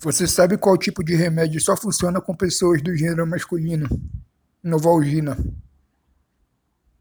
Você sabe qual tipo de remédio só funciona com pessoas do gênero masculino? Novalgina.